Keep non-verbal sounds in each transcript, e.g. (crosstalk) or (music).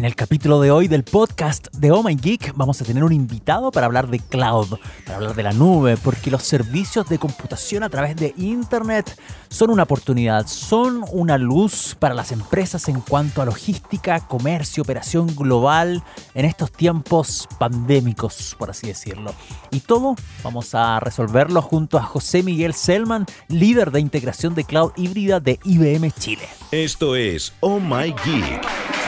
En el capítulo de hoy del podcast de Oh My Geek vamos a tener un invitado para hablar de cloud, para hablar de la nube, porque los servicios de computación a través de Internet son una oportunidad, son una luz para las empresas en cuanto a logística, comercio, operación global en estos tiempos pandémicos, por así decirlo. Y todo vamos a resolverlo junto a José Miguel Selman, líder de integración de cloud híbrida de IBM Chile. Esto es Oh My Geek.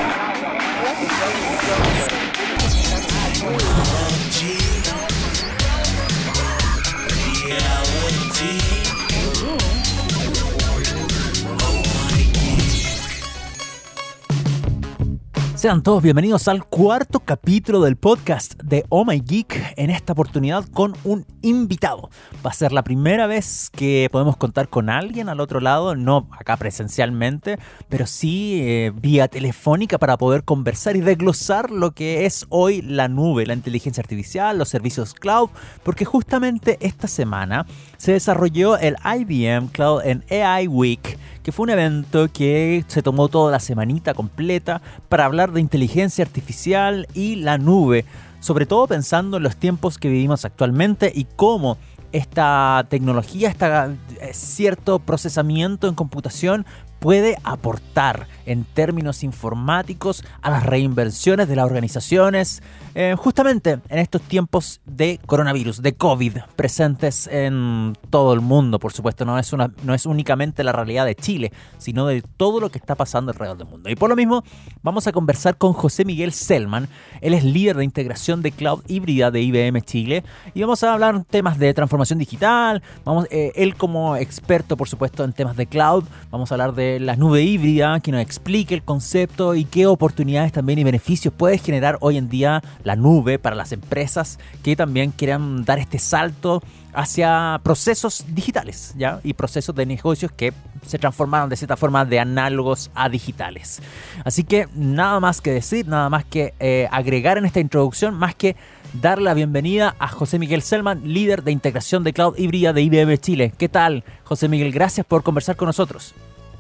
Sean todos bienvenidos al cuarto capítulo del podcast de Oh My Geek, en esta oportunidad con un invitado. Va a ser la primera vez que podemos contar con alguien al otro lado, no acá presencialmente, pero sí eh, vía telefónica para poder conversar y desglosar lo que es hoy la nube, la inteligencia artificial, los servicios cloud, porque justamente esta semana se desarrolló el IBM Cloud and AI Week que fue un evento que se tomó toda la semanita completa para hablar de inteligencia artificial y la nube, sobre todo pensando en los tiempos que vivimos actualmente y cómo esta tecnología, este cierto procesamiento en computación puede aportar en términos informáticos a las reinversiones de las organizaciones, eh, justamente en estos tiempos de coronavirus, de COVID, presentes en todo el mundo, por supuesto, no es, una, no es únicamente la realidad de Chile, sino de todo lo que está pasando alrededor del mundo. Y por lo mismo, vamos a conversar con José Miguel Selman, él es líder de integración de cloud híbrida de IBM Chile, y vamos a hablar temas de transformación digital, vamos, eh, él como experto, por supuesto, en temas de cloud, vamos a hablar de la nube híbrida, que nos explique el concepto y qué oportunidades también y beneficios puede generar hoy en día la nube para las empresas que también quieran dar este salto hacia procesos digitales, ¿ya? Y procesos de negocios que se transformaron de cierta forma de análogos a digitales. Así que nada más que decir, nada más que eh, agregar en esta introducción, más que dar la bienvenida a José Miguel Selman, líder de integración de cloud híbrida de IBM Chile. ¿Qué tal, José Miguel? Gracias por conversar con nosotros.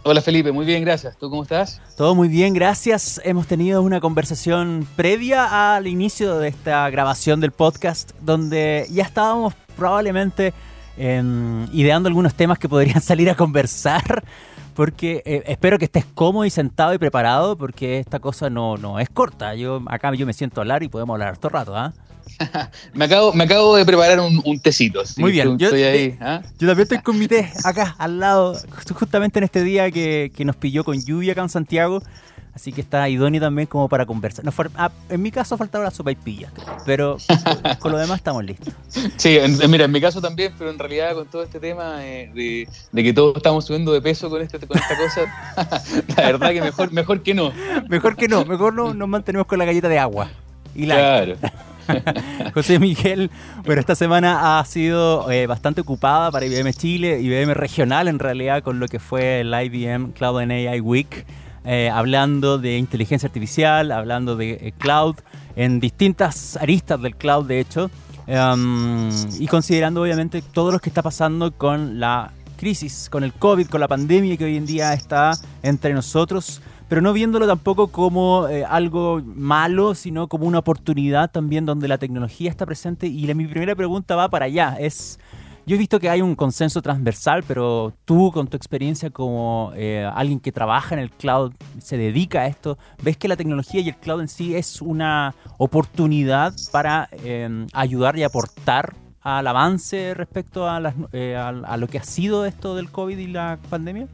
Hola Felipe, muy bien, gracias. ¿Tú cómo estás? Todo muy bien, gracias. Hemos tenido una conversación previa al inicio de esta grabación del podcast, donde ya estábamos probablemente em, ideando algunos temas que podrían (laughs) salir a conversar, porque eh, espero que estés cómodo y sentado y preparado, porque esta cosa no, no es corta. Yo acá yo me siento a hablar y podemos hablar todo rato, ¿ah? (laughs) me, acabo, me acabo de preparar un, tecito. Muy bien, yo, estoy ahí, ¿ah? yo también estoy con mi té acá al lado, justamente en este día que, nos pilló con lluvia acá en Santiago. Así que está idóneo también como para conversar. Ah, en mi caso faltaba la sopa y pilla, pero (laughs) con lo demás estamos listos. Sí, mira, en mi caso también, pero en realidad con todo este tema eh, de, que todos estamos subiendo de peso con, este, con esta cosa, (laughs) la verdad que mejor, mejor que no. Mejor que no, mejor no nos mantenemos con la galleta de agua. Y la claro. (laughs) José Miguel, bueno, esta semana ha sido eh, bastante ocupada para IBM Chile, IBM regional en realidad, con lo que fue el IBM Cloud and AI Week, eh, hablando de inteligencia artificial, hablando de eh, cloud, en distintas aristas del cloud, de hecho, um, y considerando obviamente todo lo que está pasando con la crisis, con el COVID, con la pandemia que hoy en día está entre nosotros pero no viéndolo tampoco como eh, algo malo, sino como una oportunidad también donde la tecnología está presente. Y mi primera pregunta va para allá. Es, yo he visto que hay un consenso transversal, pero tú con tu experiencia como eh, alguien que trabaja en el cloud, se dedica a esto, ¿ves que la tecnología y el cloud en sí es una oportunidad para em, ayudar y aportar al avance respecto a, eh, a lo que ha sido esto del COVID y la pandemia?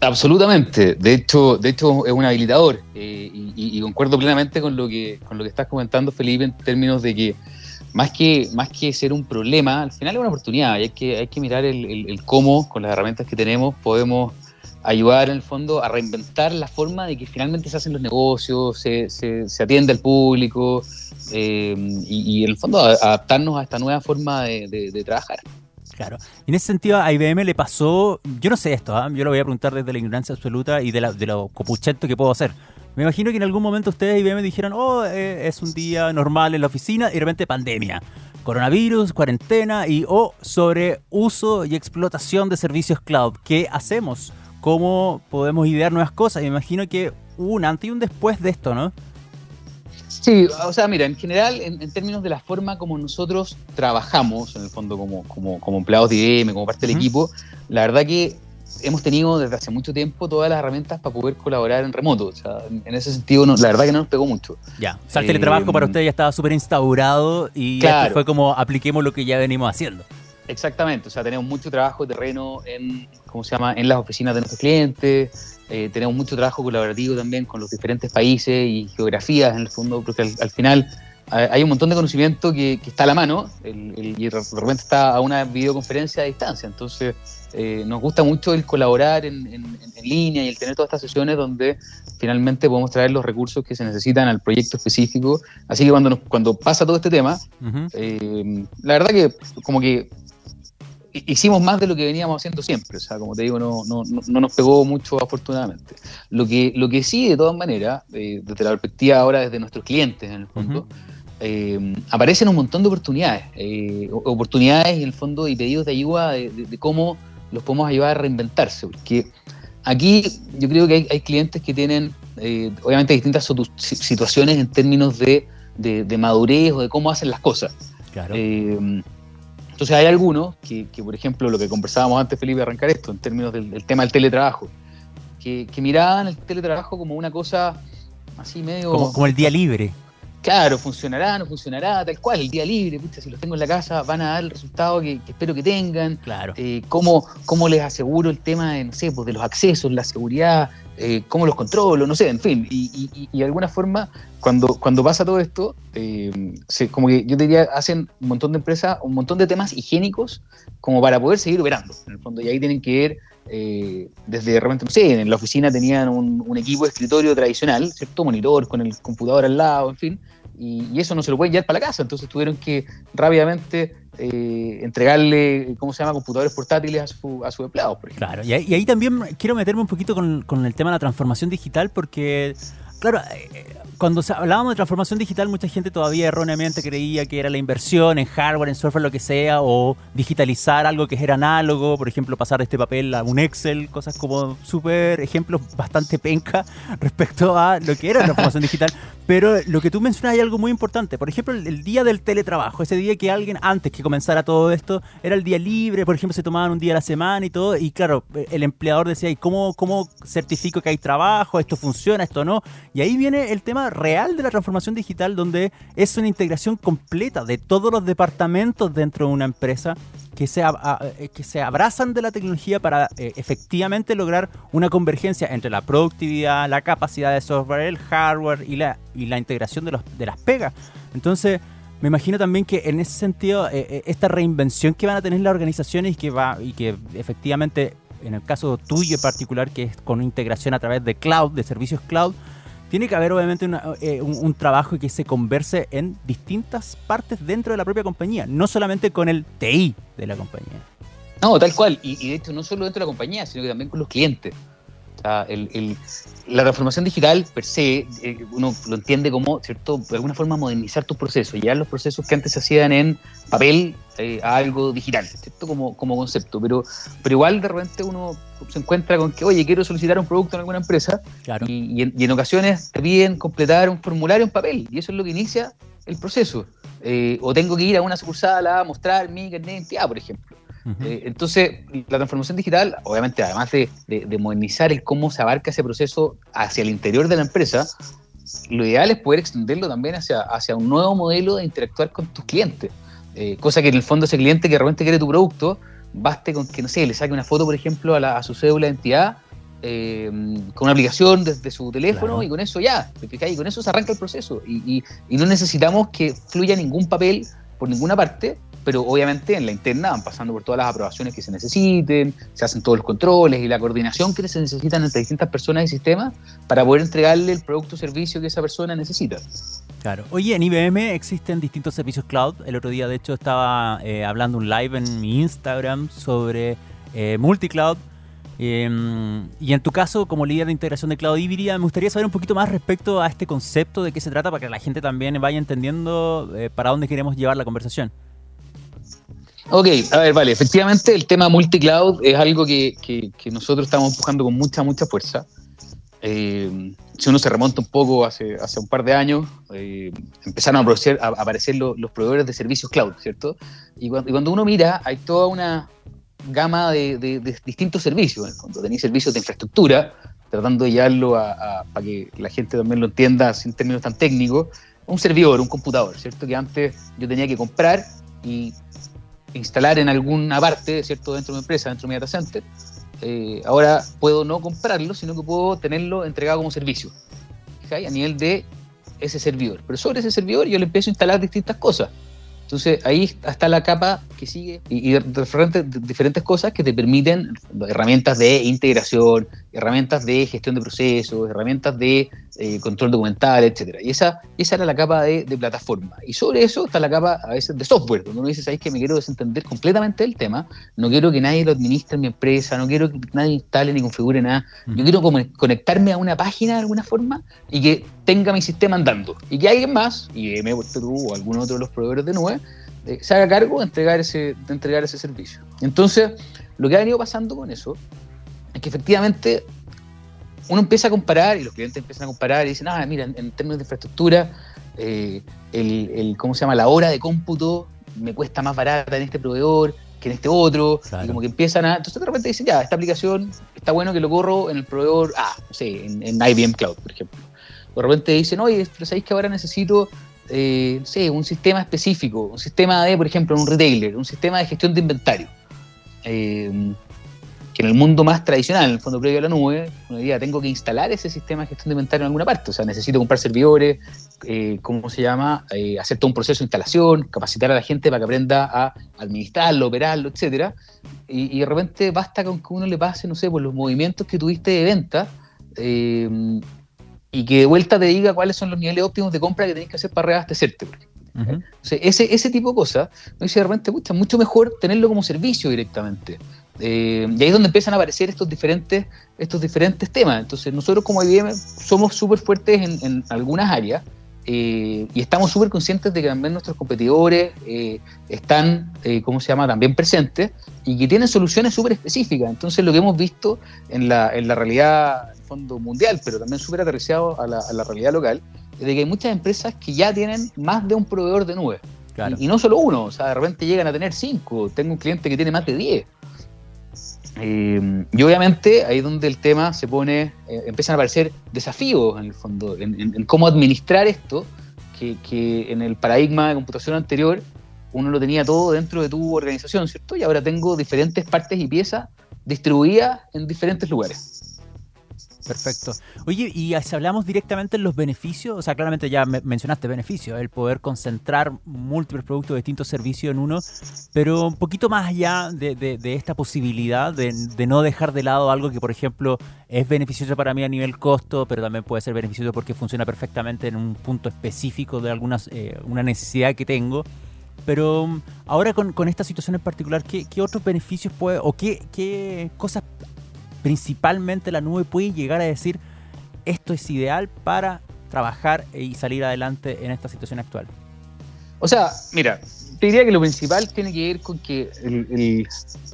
Absolutamente. De hecho, de hecho es un habilitador eh, y, concuerdo plenamente con lo que con lo que estás comentando, Felipe, en términos de que más que más que ser un problema, al final es una oportunidad. Y hay que hay que mirar el, cómo con las herramientas que tenemos podemos ayudar en el fondo a reinventar la forma de que finalmente se hacen los negocios, se, se, atiende al público eh, y, en el fondo adaptarnos a esta nueva forma de trabajar. Claro. Y en ese sentido a IBM le pasó, yo no sé esto, ¿ah? yo lo voy a preguntar desde la ignorancia absoluta y de, la, de lo copuchento que puedo hacer. Me imagino que en algún momento ustedes IBM dijeron, oh, eh, es un día normal en la oficina y de repente pandemia, coronavirus, cuarentena y oh, sobre uso y explotación de servicios cloud. ¿Qué hacemos? cómo podemos idear nuevas cosas. Me imagino que un antes y un después de esto, ¿no? Sí, o sea, mira, en general, en, términos de la forma como nosotros trabajamos, en el fondo como, como, empleados de IBM, como parte del equipo, la verdad que hemos tenido desde hace mucho tiempo todas las herramientas para poder colaborar en remoto. O sea, en ese sentido, la verdad que no nos pegó mucho. Ya, o sea, el teletrabajo para eh, usted ya estaba súper instaurado y fue como apliquemos lo que ya venimos haciendo. Exactamente, o sea, tenemos mucho trabajo de terreno en, ¿cómo se llama?, en las oficinas de nuestros clientes, eh, tenemos mucho trabajo colaborativo también con los diferentes países y geografías, en el fondo, porque al, final hay un montón de conocimiento que, está a la mano el, y de repente está a una videoconferencia a distancia. Entonces, eh, nos gusta mucho el colaborar en, línea y el tener todas estas sesiones donde finalmente podemos traer los recursos que se necesitan al proyecto específico. Así que cuando, cuando pasa todo este tema, eh, la verdad que como que hicimos más de lo que veníamos haciendo siempre. O sea, como te digo, no, no, no nos pegó mucho afortunadamente. Lo que, lo que sí, de todas maneras, eh, desde la perspectiva ahora desde nuestros clientes, en el fondo, eh, aparecen un montón de oportunidades. Eh, oportunidades, en el fondo, y pedidos de ayuda de, cómo los podemos ayudar a reinventarse. Porque aquí yo creo que hay, clientes que tienen, obviamente, distintas situaciones en términos de, de, madurez o de cómo hacen las cosas. Claro. Entonces hay algunos que, por ejemplo, lo que conversábamos antes, Felipe, arrancar esto, en términos del, tema del teletrabajo, que, miraban el teletrabajo como una cosa así medio... Como, el día libre. Claro, funcionará, no funcionará, tal cual, el día libre, pucha, si los tengo en la casa van a dar el resultado que, espero que tengan. Claro. Eh, ¿cómo, ¿cómo, les aseguro el tema de, no sé, pues de los accesos, la seguridad, eh, cómo los controlo, no sé, en fin. Y, de alguna forma, cuando, cuando pasa todo esto, eh, como que yo diría, hacen un montón de empresas, un montón de temas higiénicos como para poder seguir operando, en el fondo. Y ahí tienen que ver, eh, desde de repente, no sé, en la oficina tenían un, equipo de escritorio tradicional, ¿cierto? Monitor con el computador al lado, en fin. Y, eso no se lo pueden llevar para la casa, entonces tuvieron que rápidamente eh, entregarle, ¿cómo se llama?, computadores portátiles a su, a su empleados, por ejemplo. Claro, y ahí, también quiero meterme un poquito con, con, el tema de la transformación digital, porque, claro, eh, cuando hablábamos de transformación digital, mucha gente todavía erróneamente creía que era la inversión en hardware, en software, lo que sea, o digitalizar algo que era análogo, por ejemplo, pasar de este papel a un Excel, cosas como súper ejemplos bastante penca (laughs) respecto a lo que era la transformación digital. Pero lo que tú mencionas hay algo muy importante. Por ejemplo, el, día del teletrabajo, ese día que alguien, antes que comenzara todo esto, era el día libre, por ejemplo, se tomaban un día a la semana y todo, y claro, el empleador decía, ¿y cómo, cómo certifico que hay trabajo? ¿Esto funciona? ¿Esto no? Y ahí viene el tema real de la transformación digital donde es una integración completa de todos los departamentos dentro de una empresa que se, eh, que se abrazan de la tecnología para eh, efectivamente lograr una convergencia entre la productividad, la capacidad de software, el hardware y la, y la integración de, los, de las pegas. Entonces, me imagino también que en ese sentido, eh, esta reinvención que van a tener las organizaciones y que, va, y que efectivamente, en el caso tuyo en particular, que es con integración a través de cloud, de servicios cloud, tiene que haber obviamente eh, un, trabajo que se converse en distintas partes dentro de la propia compañía, no solamente con el TI de la compañía. No, tal cual. Y, y de hecho, no solo dentro de la compañía, sino que también con los clientes la transformación digital, per se, eh, uno lo entiende como, ¿cierto? De alguna forma modernizar tus procesos, ya los procesos que antes se hacían en papel eh, a algo digital, ¿cierto? Como, como concepto. Pero, pero igual de repente uno se encuentra con que, oye, quiero solicitar un producto en alguna empresa y, en, ocasiones te piden completar un formulario en papel y eso es lo que inicia el proceso. Eh, o tengo que ir a una sucursal a mostrar mi carnet de identidad, por ejemplo. Eh, entonces, la transformación digital, obviamente, además de, modernizar el cómo se abarca ese proceso hacia el interior de la empresa, lo ideal es poder extenderlo también hacia, hacia un nuevo modelo de interactuar con tus clientes. Eh, cosa que en el fondo ese cliente que realmente quiere tu producto, baste con que, no sé, le saque una foto, por ejemplo, a, su cédula de identidad eh, con una aplicación desde su teléfono y con eso ya, y con eso se arranca el proceso. y, no necesitamos que fluya ningún papel por ninguna parte, pero obviamente en la interna van pasando por todas las aprobaciones que se necesiten, se hacen todos los controles y la coordinación que se necesitan entre distintas personas y sistemas para poder entregarle el producto o servicio que esa persona necesita. Claro. Oye, en IBM existen distintos servicios cloud. El otro día, de hecho, estaba eh, hablando un live en mi Instagram sobre eh, multicloud. Em, y en tu caso, como líder de integración de cloud híbrida, me gustaría saber un poquito más respecto a este concepto, de qué se trata, para que la gente también vaya entendiendo eh, para dónde queremos llevar la conversación. Ok, a ver, vale, efectivamente el tema multicloud es algo que, que, que nosotros estamos empujando con mucha, mucha fuerza. Eh, si uno se remonta un poco hace, hace un par de años, eh, empezaron a aparecer, a aparecer los, los, proveedores de servicios cloud, ¿cierto? Y cuando, y cuando, uno mira, hay toda una gama de, de, de distintos servicios. Cuando tenéis servicios de infraestructura, tratando de llevarlo a, a, para que la gente también lo entienda sin términos tan técnicos, un servidor, un computador, ¿cierto? Que antes yo tenía que comprar y instalar en alguna parte, ¿cierto? Dentro de mi empresa, dentro de mi data center. Eh, ahora puedo no comprarlo, sino que puedo tenerlo entregado como servicio, ¿sí? a nivel de ese servidor. Pero sobre ese servidor yo le empiezo a instalar distintas cosas. Entonces ahí está la capa que sigue y, y diferentes, diferentes cosas que te permiten herramientas de integración, herramientas de gestión de procesos, herramientas de eh, control documental, etcétera. Y esa, esa era la capa de, de, plataforma. Y sobre eso está la capa a veces de software, donde uno dice, ¿sabes que me quiero desentender completamente del tema? No quiero que nadie lo administre en mi empresa, no quiero que nadie instale ni configure nada. Yo quiero como conectarme a una página de alguna forma y que tenga mi sistema andando. Y que alguien más, IBM, tú o algún otro de los proveedores de nube, eh, se haga cargo de entregar, ese, de entregar ese servicio. Entonces, lo que ha venido pasando con eso es que efectivamente uno empieza a comparar y los clientes empiezan a comparar y dicen, ah, mira, en, en términos de infraestructura, eh, el, el, ¿cómo se llama? La hora de cómputo me cuesta más barata en este proveedor que en este otro, claro. y como que empiezan a... Entonces de repente dicen, ya, esta aplicación está bueno que lo corro en el proveedor A, no sé, en, en IBM Cloud, por ejemplo. De repente dicen, oye, pero sabéis que ahora necesito eh, no sé, un sistema específico, un sistema de, por ejemplo, un retailer, un sistema de gestión de inventario. Eh, que en el mundo más tradicional, en el fondo previo a la nube, uno diría, tengo que instalar ese sistema de gestión de inventario en alguna parte. O sea, necesito comprar servidores, eh, ¿cómo se llama? Eh, hacer todo un proceso de instalación, capacitar a la gente para que aprenda a administrarlo, operarlo, etcétera. Y, y de repente basta con que uno le pase, no sé, por los movimientos que tuviste de venta, eh, y que de vuelta te diga cuáles son los niveles óptimos de compra que tenés que hacer para reabastecerte. Uh -huh. o sea, ese, ese tipo de cosas, me dice de repente, pucha, mucho mejor tenerlo como servicio directamente. Eh, y ahí es donde empiezan a aparecer estos diferentes, estos diferentes temas. Entonces, nosotros como IBM somos súper fuertes en, en, algunas áreas eh, y estamos súper conscientes de que también nuestros competidores eh, están, eh, ¿cómo se llama?, también presentes y que tienen soluciones súper específicas. Entonces, lo que hemos visto en la, en la realidad, en fondo mundial, pero también súper aterrizado a la, a la realidad local, es de que hay muchas empresas que ya tienen más de un proveedor de nube. Claro. Y, y, no solo uno, o sea, de repente llegan a tener cinco. Tengo un cliente que tiene más de diez. Eh, y obviamente ahí es donde el tema se pone, eh, empiezan a aparecer desafíos en el fondo, en, en, cómo administrar esto, que, que, en el paradigma de computación anterior uno lo tenía todo dentro de tu organización, ¿cierto? Y ahora tengo diferentes partes y piezas distribuidas en diferentes lugares. Perfecto. Oye, y si hablamos directamente en los beneficios, o sea, claramente ya me mencionaste beneficios, el poder concentrar múltiples productos de distintos servicios en uno, pero un poquito más allá de, de, de esta posibilidad de, de, no dejar de lado algo que, por ejemplo, es beneficioso para mí a nivel costo, pero también puede ser beneficioso porque funciona perfectamente en un punto específico de alguna eh, una necesidad que tengo. Pero um, ahora con, con, esta situación en particular, ¿qué, qué otros beneficios puede o qué, qué cosas principalmente la nube puede llegar a decir esto es ideal para trabajar y salir adelante en esta situación actual? O sea, mira, te diría que lo principal tiene que ver con que el, el,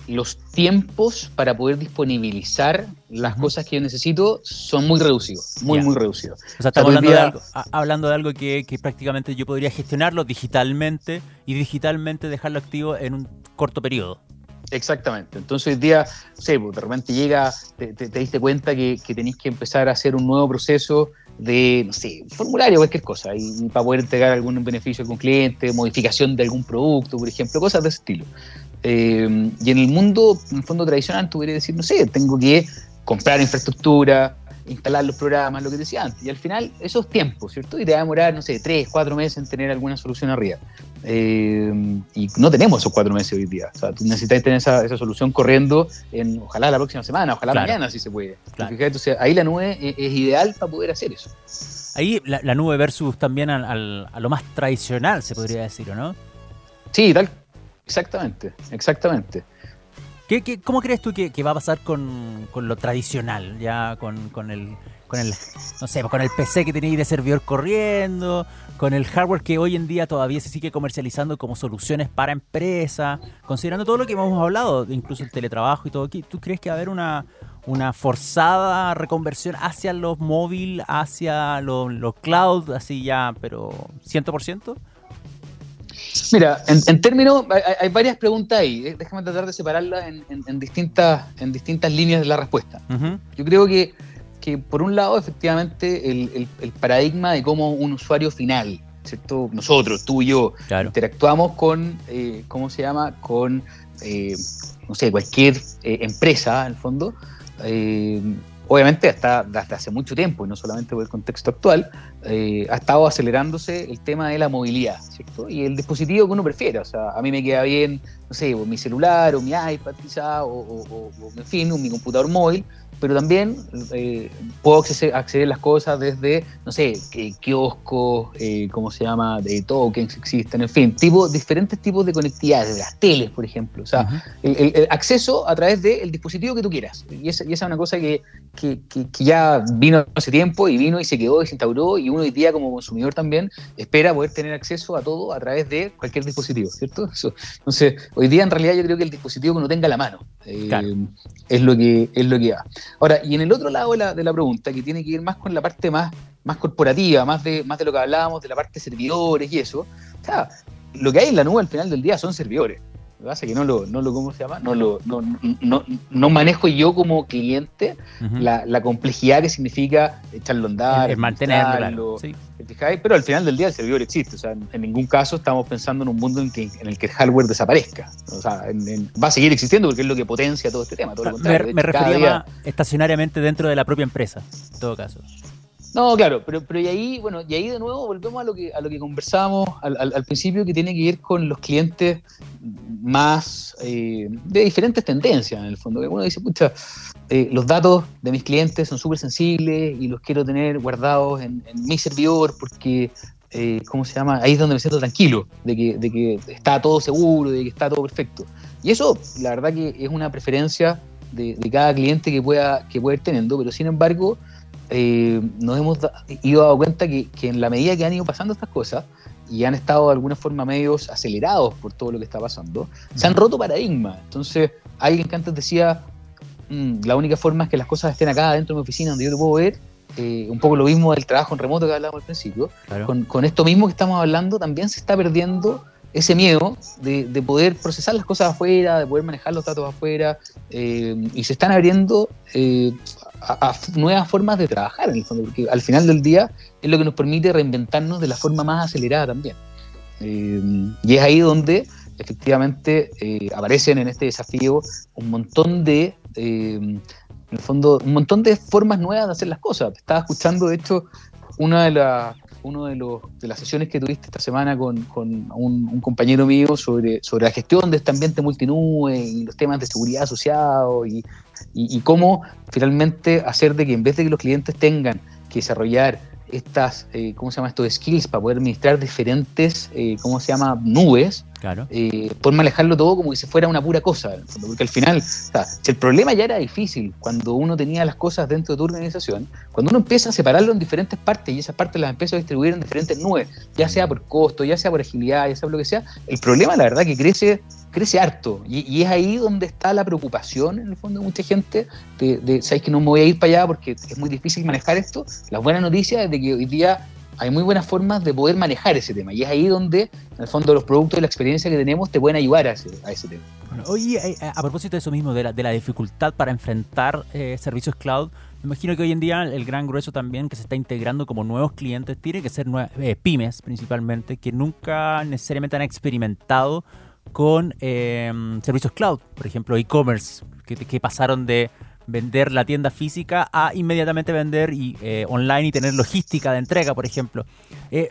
los tiempos para poder disponibilizar las uh -huh. cosas que yo necesito son muy reducidos, muy, yeah. muy reducidos. O sea, estamos hablando, de algo, hablando de algo que, que, prácticamente yo podría gestionarlo digitalmente y digitalmente dejarlo activo en un corto periodo. Exactamente. Entonces hoy día, sé, pues, de repente llega, te, te, te diste cuenta que, que tenéis que empezar a hacer un nuevo proceso de, no sé, formulario, cualquier cosa, y, para poder entregar algún beneficio a algún cliente, modificación de algún producto, por ejemplo, cosas de ese estilo. Eh, y en el mundo, en el fondo tradicional, tú podrías decir, no sé, tengo que comprar infraestructura, instalar los programas, lo que decía antes. Y al final, esos tiempos, ¿cierto? Y te va a demorar, no sé, tres, cuatro meses en tener alguna solución arriba. Eh, y no tenemos esos cuatro meses hoy día. O sea, tú necesitas tener esa, esa solución corriendo en, ojalá la próxima semana, ojalá claro. mañana, si se puede. Claro. Entonces, ahí la nube es, es, ideal para poder hacer eso. Ahí la, la nube versus también al, al, a lo más tradicional, se podría decir, ¿o no? Sí, tal. Exactamente, exactamente. ¿Qué, cómo crees tú que, va a pasar con, lo tradicional? Ya con, el, con el, no sé, con el PC que tenéis de servidor corriendo, con el hardware que hoy en día todavía se sigue comercializando como soluciones para empresas, considerando todo lo que hemos hablado, incluso el teletrabajo y todo. ¿Tú crees que va a haber una, forzada reconversión hacia los móviles, hacia los, los cloud, así ya, pero 100%? Mira, en, términos, hay, varias preguntas ahí. Eh, déjame tratar de separarlas en, distintas, en distintas líneas de la respuesta. Yo creo que, que, por un lado, efectivamente, el, paradigma de cómo un usuario final, ¿cierto? Nosotros, tú y yo, interactuamos con, eh, ¿cómo se llama? Con, eh, no sé, cualquier empresa, en el fondo obviamente hasta, hasta hace mucho tiempo, y no solamente por el contexto actual, eh, ha estado acelerándose el tema de la movilidad, ¿cierto? Y el dispositivo que uno prefiera, o sea, a mí me queda bien, no sé, mi celular o mi iPad quizá, o, o, o en fin, mi computador móvil, pero también eh, puedo acceder, a las cosas desde, no sé, kioscos, eh, ¿cómo se llama?, de tokens existen, en fin, tipo, diferentes tipos de conectividad, de las teles, por ejemplo. O sea, el, acceso a través del dispositivo que tú quieras. Y esa, y esa es una cosa que, que, que, ya vino hace tiempo y vino y se quedó y se instauró y uno hoy día como consumidor también espera poder tener acceso a todo a través de cualquier dispositivo, ¿cierto? Eso. Entonces, hoy día en realidad yo creo que el dispositivo que uno tenga a la mano eh, es, lo que, es lo que va. Ahora, y en el otro lado de la, de la, pregunta, que tiene que ir más con la parte más, más corporativa, más de, más de lo que hablábamos, de la parte de servidores y eso, o sea, lo que hay en la nube al final del día son servidores. Lo que pasa es que no lo, no lo ¿cómo se llama? No, lo, no, no, no manejo yo como cliente la, la, complejidad que significa echarlo a andar, mantenerlo, sí. pero al final del día el servidor existe. O sea, en, ningún caso estamos pensando en un mundo en, que, en el que el hardware desaparezca. O sea, va a seguir existiendo porque es lo que potencia todo este tema. Todo lo me, me refería estacionariamente dentro de la propia empresa, en todo caso. No, claro, pero, pero y ahí, bueno, y ahí de nuevo volvemos a lo que, a lo que conversábamos al, al, principio, que tiene que ver con los clientes más eh, de diferentes tendencias, en el fondo. Que uno dice, pucha, eh, los datos de mis clientes son súper sensibles y los quiero tener guardados en, mi servidor porque, eh, ¿cómo se llama? Ahí es donde me siento tranquilo, de que, de que está todo seguro, de que está todo perfecto. Y eso, la verdad que es una preferencia de, de cada cliente que pueda, que pueda ir teniendo, pero sin embargo eh, nos hemos ido dado cuenta que, en la medida que han ido pasando estas cosas y han estado de alguna forma medios acelerados por todo lo que está pasando, se han roto paradigmas. Entonces, alguien que antes decía, mm, la única forma es que las cosas estén acá dentro de mi oficina donde yo te puedo ver, eh, un poco lo mismo del trabajo en remoto que hablábamos al principio, con, con, esto mismo que estamos hablando, también se está perdiendo ese miedo de, de, poder procesar las cosas afuera, de poder manejar los datos afuera, eh, y se están abriendo eh, a, nuevas formas de trabajar, en el fondo, porque al final del día es lo que nos permite reinventarnos de la forma más acelerada también. Eh, y es ahí donde efectivamente aparecen en este desafío un montón de, en el fondo, un montón de formas nuevas de hacer las cosas. Estaba escuchando, de hecho, una de las uno de las sesiones que tuviste esta semana con, con un, compañero mío sobre, sobre la gestión de este ambiente multinube y los temas de seguridad asociados y, y, cómo finalmente hacer de que en vez de que los clientes tengan que desarrollar estas, eh, ¿cómo se llama esto? Skills para poder administrar diferentes, eh, ¿cómo se llama? Nubes. Claro. Eh, poder manejarlo todo como si fuera una pura cosa. Porque al final, si el problema ya era difícil cuando uno tenía las cosas dentro de tu organización, cuando uno empieza a separarlo en diferentes partes y esas partes las empieza a distribuir en diferentes nubes, ya sea por costo, ya sea por agilidad, ya sea por lo que sea, el problema, la verdad, que crece crece harto. Y, es ahí donde está la preocupación, en el fondo, de mucha gente, de, de ¿sabes que no me voy a ir para allá porque es muy difícil manejar esto? La buena noticia es de que hoy día hay muy buenas formas de poder manejar ese tema. Y es ahí donde, en el fondo, los productos y la experiencia que tenemos te pueden ayudar a ese, a ese tema. oye, eh, a propósito de eso mismo, de la, dificultad para enfrentar eh, servicios cloud, me imagino que hoy en día el gran grueso también que se está integrando como nuevos clientes tiene que ser eh, pymes principalmente, que nunca necesariamente han experimentado con servicios cloud, por ejemplo, e-commerce, que, pasaron de vender la tienda física a inmediatamente vender y, eh, online y tener logística de entrega, por ejemplo. Eh,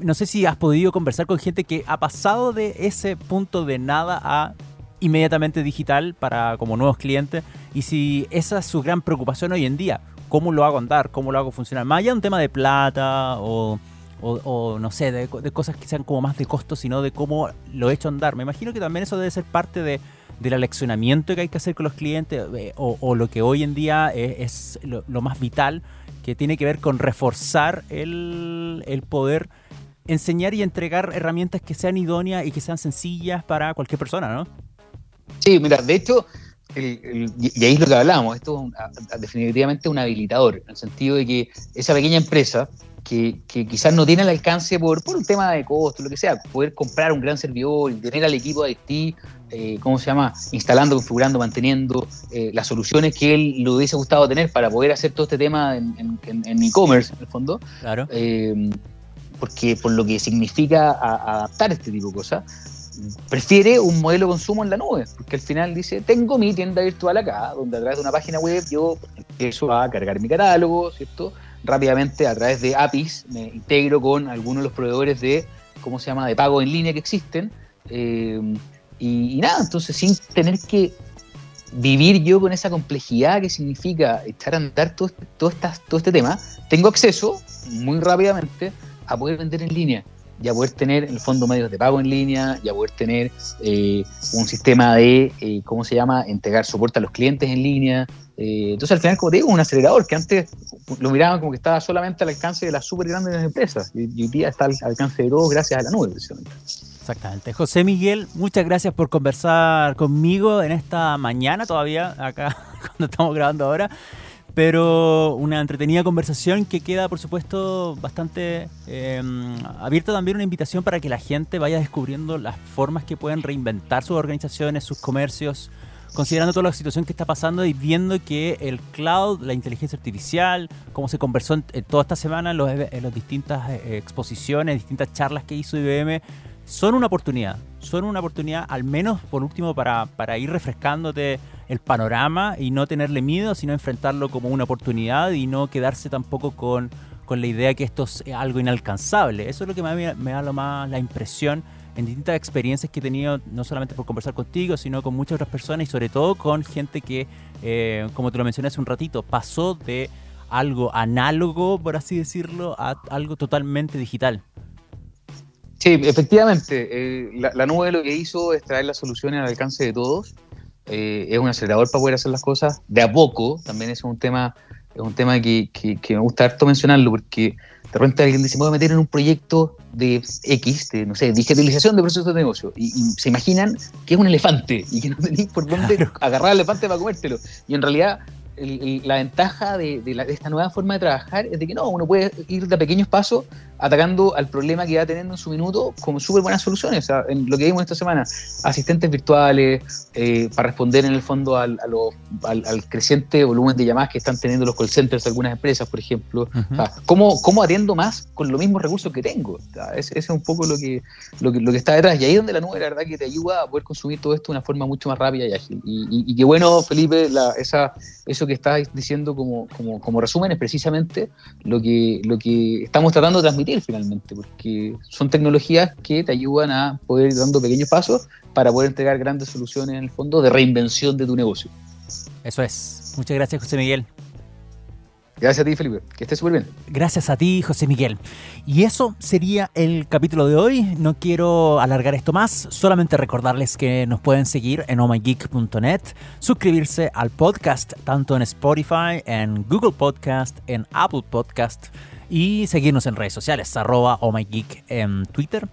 no sé si has podido conversar con gente que ha pasado de ese punto de nada a inmediatamente digital para como nuevos clientes y si esa es su gran preocupación hoy en día, cómo lo hago andar, cómo lo hago funcionar, más allá de un tema de plata o o, no sé, de, cosas que sean como más de costo, sino de cómo lo he hecho andar. Me imagino que también eso debe ser parte de, del aleccionamiento que hay que hacer con los clientes eh, o, lo que hoy en día es, lo, más vital, que tiene que ver con reforzar el, el poder enseñar y entregar herramientas que sean idóneas y que sean sencillas para cualquier persona, ¿no? Sí, mira, de hecho, y ahí es lo que hablábamos, esto es definitivamente un habilitador, en el sentido de que esa pequeña empresa que, quizás no tiene el alcance por, por un tema de costo, lo que sea, poder comprar un gran servidor tener al equipo de eh, ¿cómo se llama? Instalando, configurando, manteniendo eh, las soluciones que él le hubiese gustado tener para poder hacer todo este tema en e-commerce, en, el fondo. Claro. Eh, porque por lo que significa adaptar este tipo de cosas, prefiere un modelo de consumo en la nube, porque al final dice, tengo mi tienda virtual acá, donde a través de una página web yo empiezo a cargar mi catálogo, ¿cierto? Rápidamente a través de APIs me integro con algunos de los proveedores de, ¿cómo se llama?, de pago en línea que existen. Eh, y, nada, entonces sin tener que vivir yo con esa complejidad que significa echar a andar todo, todo, todo este tema, tengo acceso muy rápidamente a poder vender en línea y a poder tener en el fondo medios de pago en línea y a poder tener eh, un sistema de, eh, ¿cómo se llama?, entregar soporte a los clientes en línea. Eh, entonces al final, como te digo, un acelerador que antes lo miraban como que estaba solamente al alcance de las súper grandes empresas y, hoy día está al alcance de todos gracias a la nube, precisamente. Exactamente. José Miguel, muchas gracias por conversar conmigo en esta mañana todavía, acá (laughs) cuando estamos grabando ahora pero una entretenida conversación que queda, por supuesto, bastante em, abierta también una invitación para que la gente vaya descubriendo las formas que pueden reinventar sus organizaciones, sus comercios, considerando toda la situación que está pasando y viendo que el cloud, la inteligencia artificial, como se conversó en, toda esta semana en, las distintas eh, exposiciones, distintas charlas que hizo IBM, son una oportunidad. Son una oportunidad, al menos por último, para, para ir refrescándote el panorama y no tenerle miedo, sino enfrentarlo como una oportunidad y no quedarse tampoco con, con la idea que esto es algo inalcanzable. Eso es lo que me, me da lo más la impresión en distintas experiencias que he tenido, no solamente por conversar contigo, sino con muchas otras personas y sobre todo con gente que, eh, como te lo mencioné hace un ratito, pasó de algo análogo, por así decirlo, a algo totalmente digital. Sí, efectivamente. Eh, la, nube lo que hizo es traer las soluciones al alcance de todos eh, es un acelerador para poder hacer las cosas de a poco. También es un tema, es un tema que, me gusta harto mencionarlo porque de repente alguien dice, me voy a meter en un proyecto de X, de, no sé, digitalización de procesos de negocio. Y, se imaginan que es un elefante y que no tenéis por dónde agarrar al elefante para comértelo. Y en realidad la ventaja de, esta nueva forma de trabajar es de que no, uno puede ir de pequeños pasos atacando al problema que va teniendo en su minuto con súper buenas soluciones. en lo que vimos esta semana, asistentes virtuales eh, para responder en el fondo al, al, creciente volumen de llamadas que están teniendo los call centers de algunas empresas, por ejemplo. ¿cómo, ¿cómo, atiendo más con los mismos recursos que tengo? ese, es un poco lo que, lo que, lo, que, está detrás. Y ahí es donde la nube, la verdad, que te ayuda a poder consumir todo esto de una forma mucho más rápida y ágil. Y, y, qué bueno, Felipe, esa, eso que estás diciendo como, como, como resumen es precisamente lo que, lo que estamos tratando de transmitir finalmente, porque son tecnologías que te ayudan a poder ir dando pequeños pasos para poder entregar grandes soluciones en el fondo de reinvención de tu negocio. Eso es. Muchas gracias, José Miguel. Gracias a ti, Felipe. Que estés súper bien. Gracias a ti, José Miguel. Y eso sería el capítulo de hoy. No quiero alargar esto más. Solamente recordarles que nos pueden seguir en omygeek.net, suscribirse al podcast tanto en Spotify, en Google Podcast, en Apple Podcast y seguirnos en redes sociales, arroba ohmygeek en Twitter,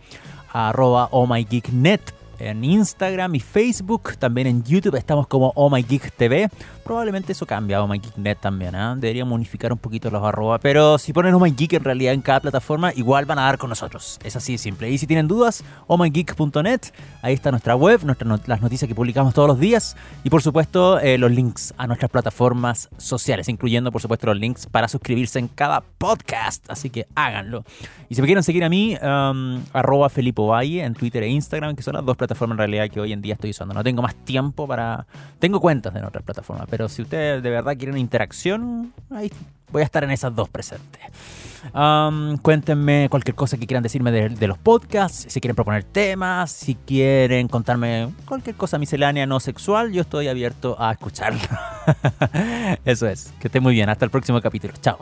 arroba ohmygeeknet en Instagram y Facebook, también en YouTube estamos como Oh My Geek TV. Probablemente eso cambia, Oh My Geek Net también, ¿eh? deberíamos unificar un poquito los arroba, pero si ponen Oh My Geek en realidad en cada plataforma, igual van a dar con nosotros. Es así de simple. Y si tienen dudas, ohmygeek.net, ahí está nuestra web, las noticias que publicamos todos los días y por supuesto eh, los links a nuestras plataformas sociales, incluyendo por supuesto los links para suscribirse en cada podcast, así que háganlo. Y si me quieren seguir a mí, um, arroba Felipe Valle en Twitter e Instagram, que son las dos plataformas plataforma en realidad que hoy en día estoy usando. No tengo más tiempo para... Tengo cuentas en otras plataformas, pero si ustedes de verdad quieren interacción, ahí voy a estar en esas dos presentes. cuéntenme cualquier cosa que quieran decirme de, los podcasts, si quieren proponer temas, si quieren contarme cualquier cosa miscelánea no sexual, yo estoy abierto a escucharlo. (laughs) Eso es, que esté muy bien, hasta el próximo capítulo, chao.